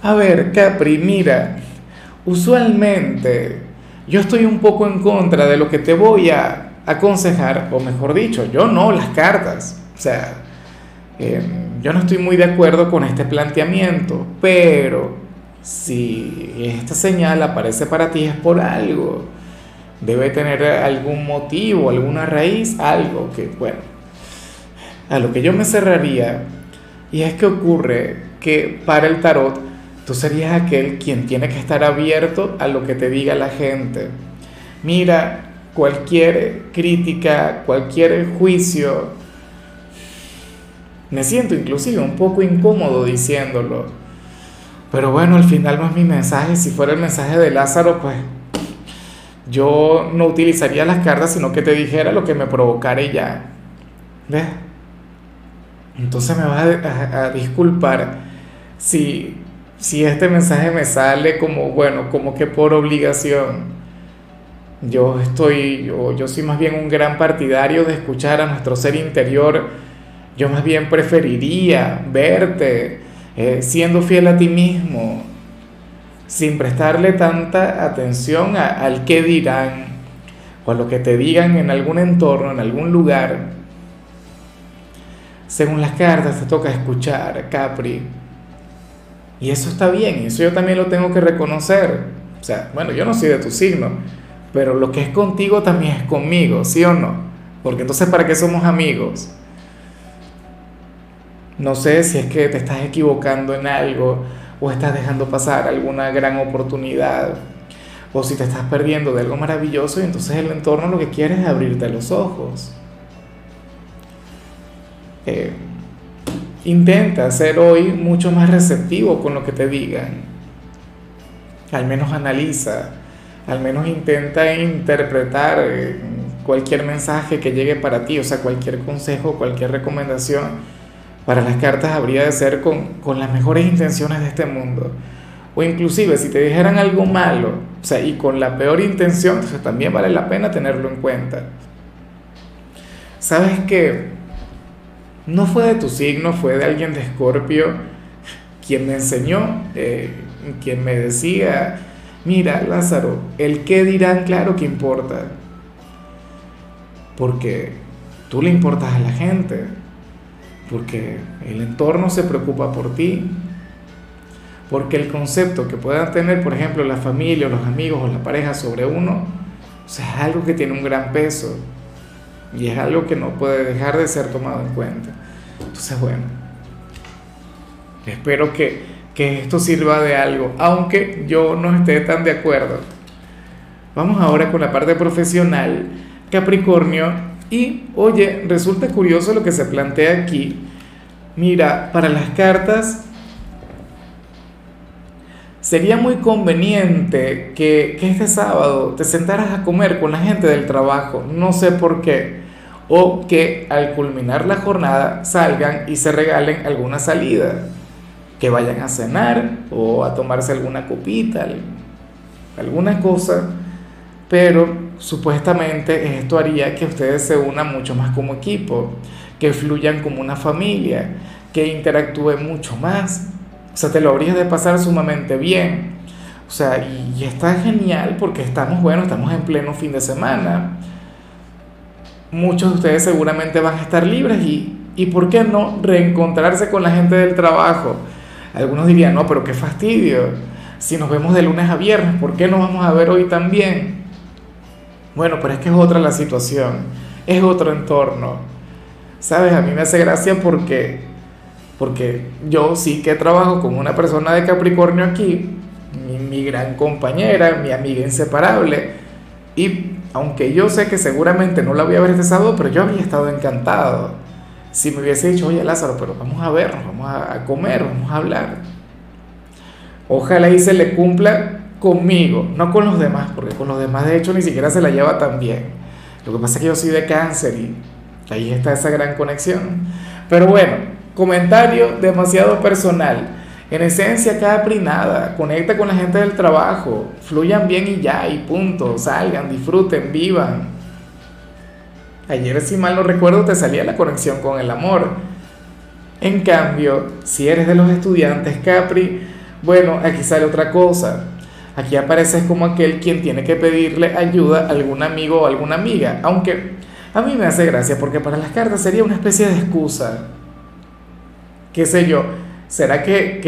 A ver, Capri, mira, usualmente yo estoy un poco en contra de lo que te voy a aconsejar, o mejor dicho, yo no, las cartas. O sea, eh, yo no estoy muy de acuerdo con este planteamiento, pero si esta señal aparece para ti es por algo. Debe tener algún motivo, alguna raíz, algo que, bueno, a lo que yo me cerraría, y es que ocurre que para el tarot, Tú serías aquel quien tiene que estar abierto a lo que te diga la gente. Mira, cualquier crítica, cualquier juicio, me siento inclusive un poco incómodo diciéndolo. Pero bueno, al final no es mi mensaje. Si fuera el mensaje de Lázaro, pues yo no utilizaría las cartas, sino que te dijera lo que me provocara ya. ¿Ves? Entonces me vas a, a disculpar si si este mensaje me sale como, bueno, como que por obligación, yo estoy, yo, yo soy más bien un gran partidario de escuchar a nuestro ser interior, yo más bien preferiría verte eh, siendo fiel a ti mismo, sin prestarle tanta atención al qué dirán o a lo que te digan en algún entorno, en algún lugar. Según las cartas te toca escuchar, Capri y eso está bien, eso yo también lo tengo que reconocer. O sea, bueno, yo no soy de tu signo, pero lo que es contigo también es conmigo, ¿sí o no? Porque entonces, ¿para qué somos amigos? No sé si es que te estás equivocando en algo o estás dejando pasar alguna gran oportunidad o si te estás perdiendo de algo maravilloso y entonces el entorno lo que quiere es abrirte los ojos. Eh, Intenta ser hoy mucho más receptivo con lo que te digan. Al menos analiza, al menos intenta interpretar eh, cualquier mensaje que llegue para ti, o sea, cualquier consejo, cualquier recomendación. Para las cartas habría de ser con, con las mejores intenciones de este mundo. O inclusive si te dijeran algo malo, o sea, y con la peor intención, también vale la pena tenerlo en cuenta. ¿Sabes qué? No fue de tu signo, fue de alguien de Escorpio quien me enseñó, eh, quien me decía, mira Lázaro, el qué dirán, claro que importa, porque tú le importas a la gente, porque el entorno se preocupa por ti, porque el concepto que puedan tener, por ejemplo, la familia, los amigos o la pareja sobre uno, o es algo que tiene un gran peso. Y es algo que no puede dejar de ser tomado en cuenta. Entonces, bueno, espero que, que esto sirva de algo, aunque yo no esté tan de acuerdo. Vamos ahora con la parte profesional, Capricornio. Y oye, resulta curioso lo que se plantea aquí. Mira, para las cartas sería muy conveniente que, que, este sábado te sentaras a comer con la gente del trabajo. No sé por qué o que al culminar la jornada salgan y se regalen alguna salida, que vayan a cenar o a tomarse alguna copita, alguna cosa, pero supuestamente esto haría que ustedes se unan mucho más como equipo, que fluyan como una familia, que interactúen mucho más. O sea, te lo habrías de pasar sumamente bien. O sea, y, está genial porque estamos, bueno, estamos en pleno fin de semana muchos de ustedes seguramente van a estar libres y, y ¿por qué no reencontrarse con la gente del trabajo? Algunos dirían, no, pero qué fastidio. Si nos vemos de lunes a viernes, ¿por qué no vamos a ver hoy también? Bueno, pero es que es otra la situación, es otro entorno. ¿Sabes? A mí me hace gracia porque, porque yo sí que trabajo con una persona de Capricornio aquí, mi, gran compañera, mi amiga inseparable, y aunque yo sé que seguramente no la voy a ver este sábado, pero yo había estado encantado. Si me hubiese dicho, oye Lázaro, pero vamos a vernos, vamos a comer, vamos a hablar. Ojalá y se le cumpla conmigo, no con los demás, porque con los demás de hecho ni siquiera se la lleva tan bien. Lo que pasa es que yo soy de cáncer y ahí está esa gran conexión. Pero bueno, comentario demasiado personal. En esencia, Capri, nada, conecta con la gente del trabajo, fluyan bien y ya, y punto, salgan, disfruten, vivan. Ayer, si mal no recuerdo, te salía la conexión con el amor. En cambio, si eres de los estudiantes Capri, bueno, aquí sale otra cosa. Aquí apareces como aquel quien tiene que pedirle ayuda a algún amigo o alguna amiga, aunque a mí me hace gracia porque para las cartas sería una especie de excusa. ¿Qué sé yo? ¿Será que,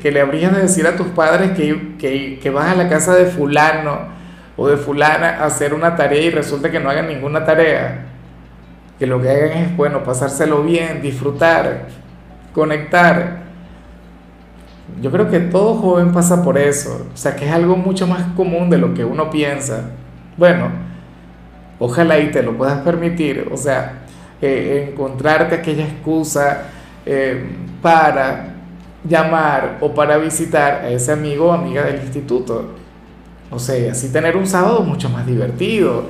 le, le habrías de decir a tus padres que, que, vas a la casa de fulano o de fulana a hacer una tarea y resulta que no hagan ninguna tarea? Que lo que hagan es, bueno, pasárselo bien, disfrutar, conectar. Yo creo que todo joven pasa por eso, o sea que es algo mucho más común de lo que uno piensa. Bueno, ojalá y te lo puedas permitir, o sea, eh, encontrarte aquella excusa eh, para llamar o para visitar a ese amigo o amiga del instituto. O sea, así tener un sábado mucho más divertido.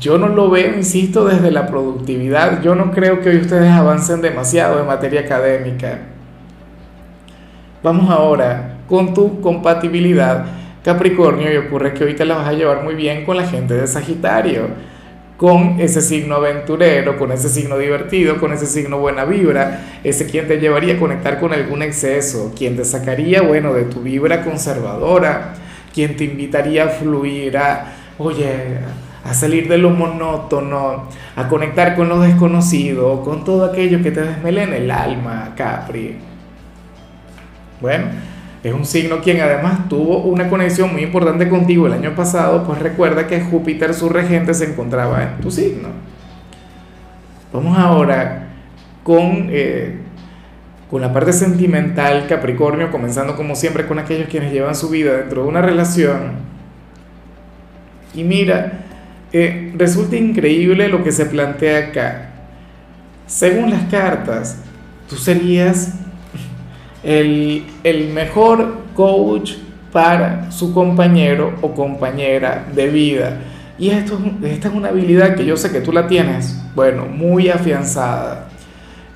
Yo no lo veo, insisto, desde la productividad. Yo no creo que hoy ustedes avancen demasiado en materia académica. Vamos ahora con tu compatibilidad Capricornio y ocurre que hoy te la vas a llevar muy bien con la gente de Sagitario con ese signo aventurero, con ese signo divertido, con ese signo buena vibra, ese quien te llevaría a conectar con algún exceso, quien te sacaría, bueno, de tu vibra conservadora, quien te invitaría a fluir, a, oye, a salir de lo monótono, a conectar con lo desconocido, con todo aquello que te desmelena el alma, Capri. Bueno, es un signo quien además tuvo una conexión muy importante contigo el año pasado, pues recuerda que Júpiter, su regente, se encontraba en tu signo. Vamos ahora con, eh, con la parte sentimental Capricornio, comenzando como siempre con aquellos quienes llevan su vida dentro de una relación. Y mira, eh, resulta increíble lo que se plantea acá. Según las cartas, tú serías el, mejor coach para su compañero o compañera de vida. Y esto, esta es una habilidad que yo sé que tú la tienes, bueno, muy afianzada.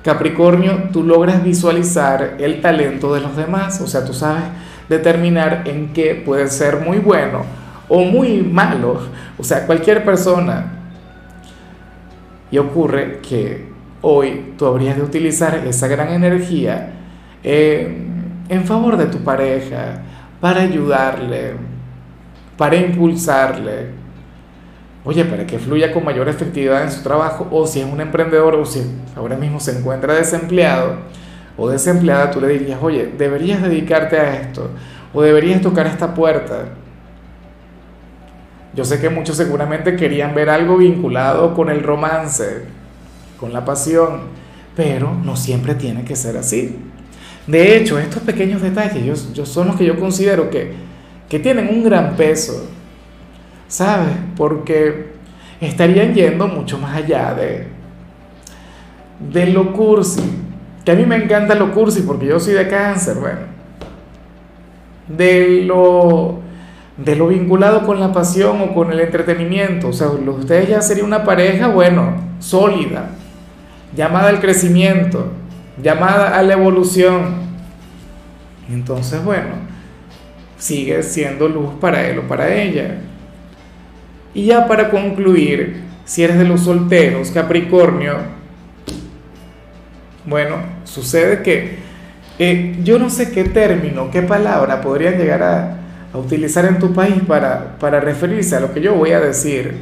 Capricornio, tú logras visualizar el talento de los demás, o sea, tú sabes determinar en qué puede ser muy bueno o muy malo, o sea, cualquier persona. Y ocurre que hoy tú habrías de utilizar esa gran energía eh, en favor de tu pareja, para ayudarle, para impulsarle. Oye, para que fluya con mayor efectividad en su trabajo, o si es un emprendedor, o si ahora mismo se encuentra desempleado o desempleada, tú le dirías, oye, deberías dedicarte a esto, o deberías tocar esta puerta. Yo sé que muchos seguramente querían ver algo vinculado con el romance, con la pasión, pero no siempre tiene que ser así. De hecho, estos pequeños detalles yo, son los que yo considero que, que tienen un gran peso, ¿sabes? Porque estarían yendo mucho más allá de, de lo cursi. Que a mí me encanta lo cursi porque yo soy de cáncer, bueno. De lo, de lo vinculado con la pasión o con el entretenimiento. O sea, ustedes ya sería una pareja, bueno, sólida, llamada al crecimiento llamada a la evolución. Entonces, bueno, sigue siendo luz para él o para ella. Y ya para concluir, si eres de los solteros, Capricornio, bueno, sucede que eh, yo no sé qué término, qué palabra podrían llegar a, a utilizar en tu país para, para referirse a lo que yo voy a decir.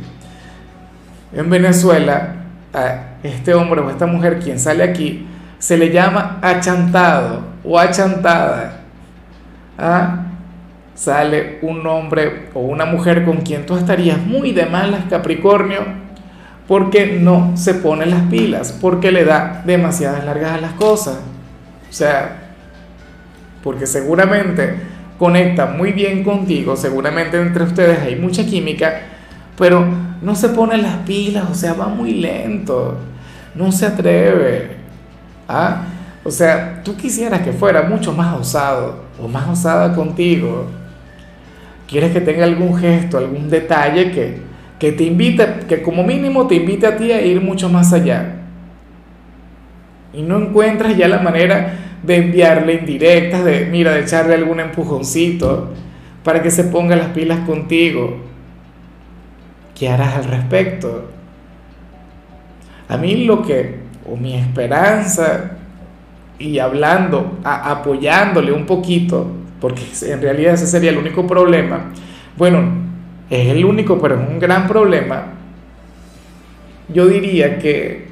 En Venezuela, a este hombre o esta mujer quien sale aquí, se le llama achantado o achantada. ¿Ah? Sale un hombre o una mujer con quien tú estarías muy de malas, Capricornio, porque no se pone las pilas, porque le da demasiadas largas a las cosas. O sea, porque seguramente conecta muy bien contigo, seguramente entre ustedes hay mucha química, pero no se pone las pilas, o sea, va muy lento, no se atreve. ¿Ah? O sea, tú quisieras que fuera mucho más osado o más osada contigo. Quieres que tenga algún gesto, algún detalle que, que te invite, que como mínimo te invite a ti a ir mucho más allá. Y no encuentras ya la manera de enviarle indirectas, de, mira, de echarle algún empujoncito para que se ponga las pilas contigo. ¿Qué harás al respecto? A mí lo que, o mi esperanza, y hablando, apoyándole un poquito, porque en realidad ese sería el único problema, bueno, es el único, pero es un gran problema, yo diría que,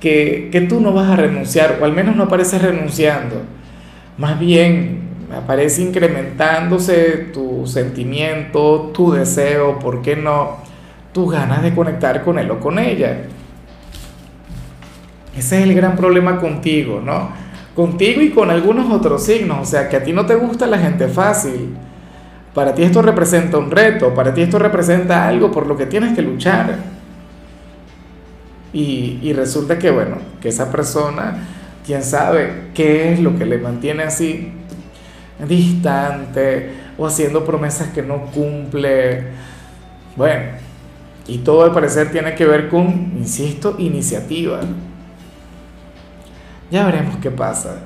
que, que tú no vas a renunciar, o al menos no apareces renunciando, más bien aparece incrementándose tu sentimiento, tu deseo, ¿por qué no? Tus ganas de conectar con él o con ella. Ese es el gran problema contigo, ¿no? Contigo y con algunos otros signos, o sea, que a ti no te gusta la gente fácil. Para ti esto representa un reto, para ti esto representa algo por lo que tienes que luchar. Y, resulta que, bueno, que esa persona, quién sabe qué es lo que le mantiene así, distante o haciendo promesas que no cumple. Bueno, y todo al parecer tiene que ver con, insisto, iniciativa. Ya veremos qué pasa.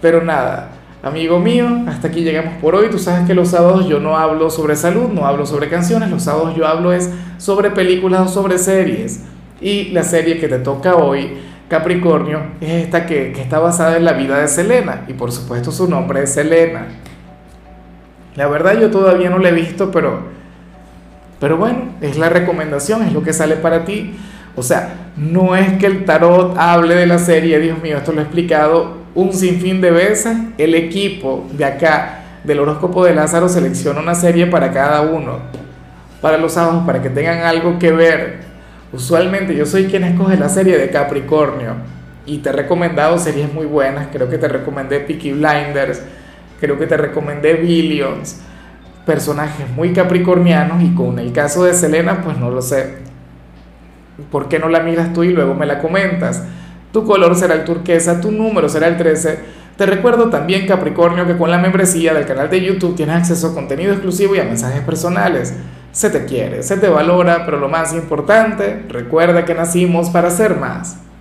Pero nada, amigo mío, hasta aquí llegamos por hoy. Tú sabes que los sábados yo no hablo sobre salud, no hablo sobre canciones, los sábados yo hablo es sobre películas o sobre series. Y la serie que te toca hoy, Capricornio, es esta que, está basada en la vida de Selena. Y por supuesto su nombre es Selena. La verdad yo todavía no la he visto, pero, pero bueno, es la recomendación, es lo que sale para ti. O sea, no es que el tarot hable de la serie, Dios mío, esto lo he explicado un sinfín de veces. El equipo de acá, del horóscopo de Lázaro, selecciona una serie para cada uno, para los sábados, para que tengan algo que ver. Usualmente yo soy quien escoge la serie de Capricornio y te he recomendado series muy buenas. Creo que te recomendé Peaky Blinders, creo que te recomendé Billions, personajes muy capricornianos y con el caso de Selena, pues no lo sé ¿Por qué no la miras tú y luego me la comentas? Tu color será el turquesa, tu número será el 13. Te recuerdo también, Capricornio, que con la membresía del canal de YouTube tienes acceso a contenido exclusivo y a mensajes personales. Se te quiere, se te valora, pero lo más importante, recuerda que nacimos para ser más.